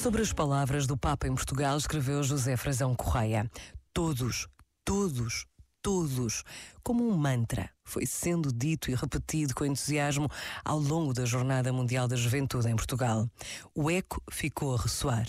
Sobre as palavras do Papa em Portugal, escreveu José Frazão Correia. Todos, todos, todos, como um mantra, foi sendo dito e repetido com entusiasmo ao longo da Jornada Mundial da Juventude em Portugal. O eco ficou a ressoar.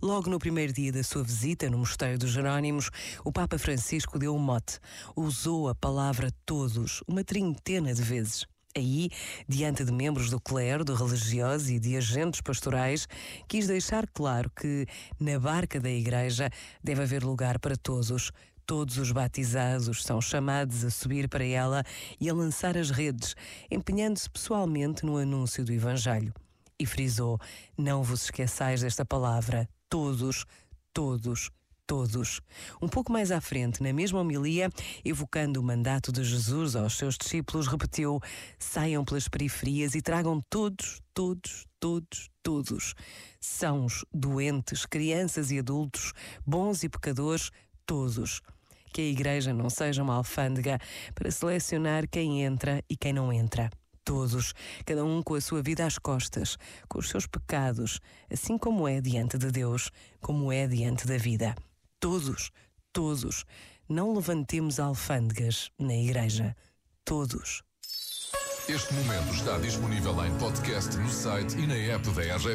Logo no primeiro dia da sua visita no Mosteiro dos Jerónimos, o Papa Francisco deu um mote. Usou a palavra todos uma trintena de vezes. Aí, diante de membros do clero, de religiosos e de agentes pastorais, quis deixar claro que, na barca da Igreja, deve haver lugar para todos. Todos os batizados são chamados a subir para ela e a lançar as redes, empenhando-se pessoalmente no anúncio do Evangelho. E frisou: Não vos esqueçais desta palavra, todos, todos, todos. Um pouco mais à frente, na mesma homilia, evocando o mandato de Jesus aos seus discípulos, repetiu: saiam pelas periferias e tragam todos, todos, todos, todos. Sãos, doentes, crianças e adultos, bons e pecadores, todos. Que a igreja não seja uma alfândega para selecionar quem entra e quem não entra todos, cada um com a sua vida às costas, com os seus pecados, assim como é diante de Deus, como é diante da vida todos, todos, não levantemos alfândegas na igreja. Todos. Este momento está disponível em podcast no site e na app da RGF.